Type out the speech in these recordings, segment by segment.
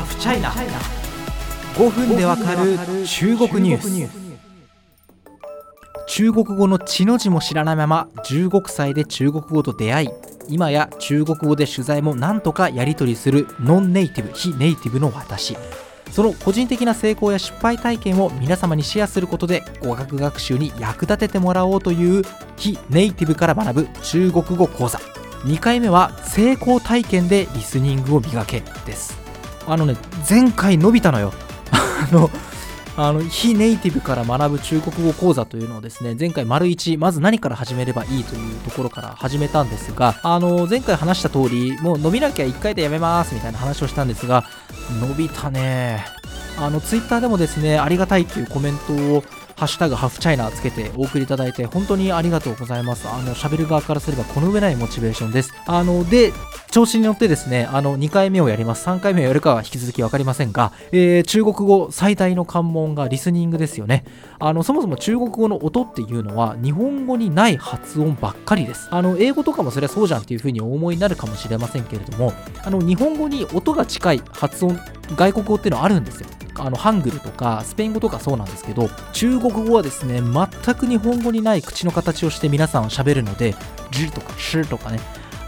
ハフチャイナ5分でわかる中国ニュース。中国語の血の字も知らないまま15歳で中国語と出会い今や中国語で取材もなんとかやり取りするノンネイティブ非ネイティブの私。その個人的な成功や失敗体験を皆様にシェアすることで語学学習に役立ててもらおうという非ネイティブから学ぶ中国語講座。2回目は成功体験でリスニングを磨けですあのね前回伸びたのよ。あのあの非ネイティブから学ぶ中国語講座というのをですね前回丸1まず何から始めればいいというところから始めたんですがあの前回話した通りもう伸びなきゃ1回でやめますみたいな話をしたんですが伸びたね。あのツイッターでもですねありがたいっていうコメントをハッシュタグハフチャイナつけてお送りいただいて本当にありがとうございます。あの、喋る側からすればこの上ないモチベーションです。あの、で、調子に乗ってですね、あの、2回目をやります。3回目をやるかは引き続き分かりませんが、えー、中国語最大の関門がリスニングですよね。あの、そもそも中国語の音っていうのは日本語にない発音ばっかりです。あの、英語とかもそれはそうじゃんっていうふうにお思いになるかもしれませんけれども、あの、日本語に音が近い発音、外国語っていうのはあるんですよ。あのハングルとかスペイン語とかそうなんですけど中国語はですね全く日本語にない口の形をして皆さん喋るので「じ」とか「し」とかね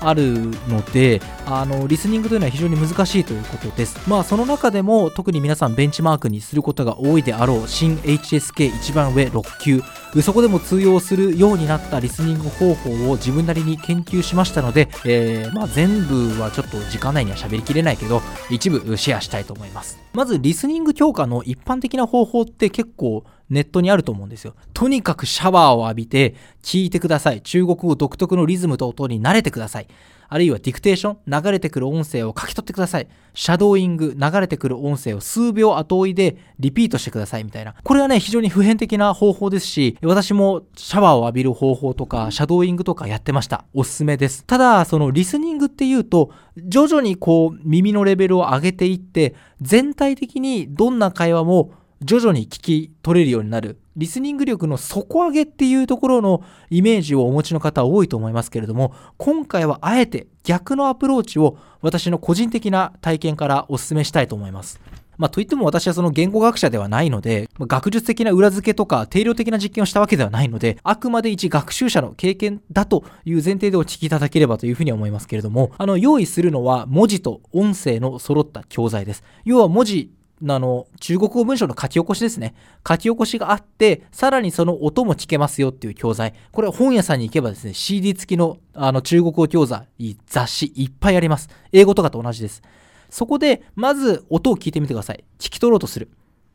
あるのであのリスニングというのは非常に難しいということです。まあその中でも特に皆さんベンチマークにすることが多いであろう新 HSK 一番上6級。そこでも通用するようになったリスニング方法を自分なりに研究しましたので、えー、まあ、全部はちょっと時間内には喋りきれないけど一部シェアしたいと思います。まずリスニング強化の一般的な方法って結構ネットにあると思うんですよ。とにかくシャワーを浴びて聞いてください。中国語独特のリズムと音に慣れてください。あるいはディクテーション、流れてくる音声を書き取ってください。シャドーイング、流れてくる音声を数秒後追いでリピートしてくださいみたいな。これはね、非常に普遍的な方法ですし、私もシャワーを浴びる方法とか、シャドーイングとかやってました。おすすめです。ただ、そのリスニングっていうと、徐々にこう耳のレベルを上げていって、全体的にどんな会話も徐々に聞き取れるようになるリスニング力の底上げっていうところのイメージをお持ちの方多いと思いますけれども今回はあえて逆のアプローチを私の個人的な体験からお勧めしたいと思います。まあ、といっても私はその言語学者ではないので、ま学術的な裏付けとか定量的な実験をしたわけではないので、あくまで一学習者の経験だという前提でお聞きいただければというふうに思いますけれども、あの、用意するのは文字と音声の揃った教材です。要は文字あの、中国語文章の書き起こしですね。書き起こしがあって、さらにその音も聞けますよっていう教材。これ本屋さんに行けばですね、CD 付きのあの中国語教材、雑誌いっぱいあります。英語とかと同じです。そこで、まず音を聞いてみてください。聞き取ろうとする。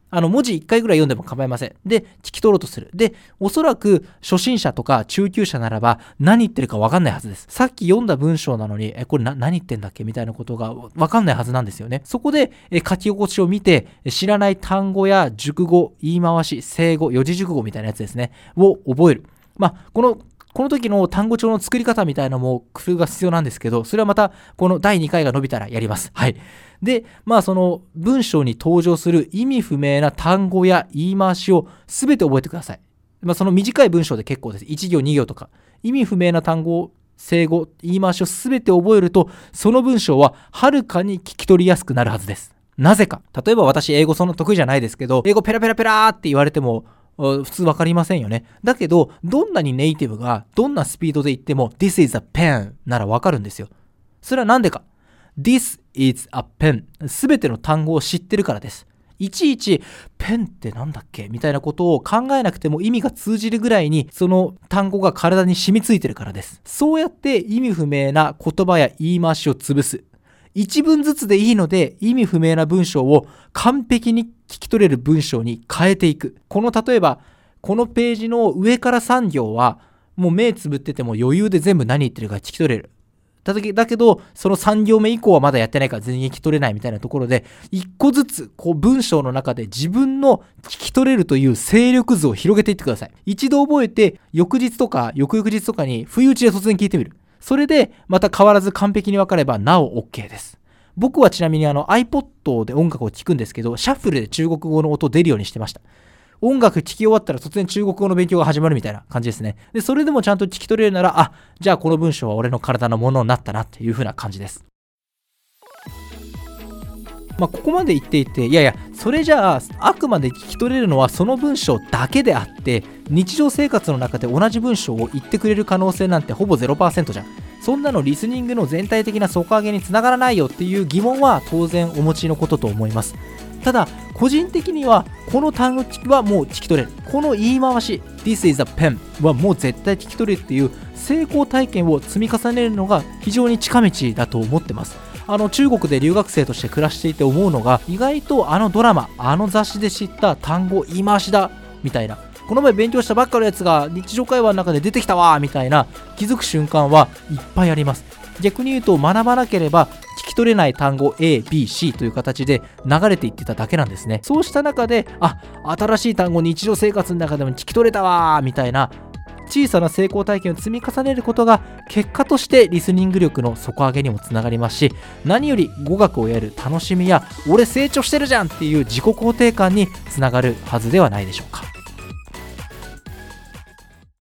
あの、文字1回ぐらい読んでも構いません。で、聞き取ろうとする。で、おそらく初心者とか中級者ならば何言ってるかわかんないはずです。さっき読んだ文章なのに、え、これ何言ってんだっけ？みたいなことがわかんないはずなんですよね。そこで、え書き起こしを見て、知らない単語や熟語、言い回し、正語、四字熟語みたいなやつですね。を覚える。まあ、このこの時の単語帳の作り方みたいなのも工夫が必要なんですけど、それはまたこの第2回が伸びたらやります。はい。で、まあその文章に登場する意味不明な単語や言い回しを全て覚えてください。まあその短い文章で結構です。1行2行とか。意味不明な単語正語、言い回しを全て覚えると、その文章ははるかに聞き取りやすくなるはずです。なぜか。例えば私、英語そんな得意じゃないですけど、英語ペラペラペラーって言われても、普通わかりませんよね。だけど、どんなにネイティブがどんなスピードで言っても This is a pen ならわかるんですよ。それはなんでか ?This is a pen すべての単語を知ってるからです。いちいち、ペンってなんだっけ？みたいなことを考えなくても意味が通じるぐらいに、その単語が体に染みついてるからです。そうやって意味不明な言葉や言い回しを潰す。一文ずつでいいので意味不明な文章を完璧に聞き取れる文章に変えていく。この例えば、このページの上から3行はもう目つぶってても余裕で全部何言ってるか聞き取れる。だけど、その3行目以降はまだやってないから全然聞き取れないみたいなところで、一個ずつ、こう文章の中で自分の聞き取れるという勢力図を広げていってください。一度覚えて、翌日とか翌々日とかに不意打ちで突然聞いてみる。それでまた変わらず完璧に分かればなお OK です。僕はちなみにあの iPod で音楽を聴くんですけど、シャッフルで中国語の音出るようにしてました。音楽聴き終わったら突然中国語の勉強が始まるみたいな感じですね。で、それでもちゃんと聞き取れるなら、あ、じゃあこの文章は俺の体のものになったなっていう風な感じです。まあ、ここまで言っていていやいやそれじゃああくまで聞き取れるのはその文章だけであって日常生活の中で同じ文章を言ってくれる可能性なんてほぼ0%じゃん。そんなのリスニングの全体的な底上げにつながらないよっていう疑問は当然お持ちのことと思います。ただ個人的にはこの単語はもう聞き取れる。この言い回し This is a pen はもう絶対聞き取れるっていう成功体験を積み重ねるのが非常に近道だと思ってます。あの中国で留学生として暮らしていて思うのが意外とあのドラマあの雑誌で知った単語言い回しだみたいな。この前勉強したばっかのやつが日常会話の中で出てきたわみたいな気づく瞬間はいっぱいあります。逆に言うと学ばなければ聞き取れない単語 A、B、C という形で流れていってただけなんですね。そうした中であ新しい単語日常生活の中でも聞き取れたわみたいな小さな成功体験を積み重ねることが結果としてリスニング力の底上げにもつながりますし何より語学をやる楽しみや俺成長してるじゃんっていう自己肯定感につながるはずではないでしょうか。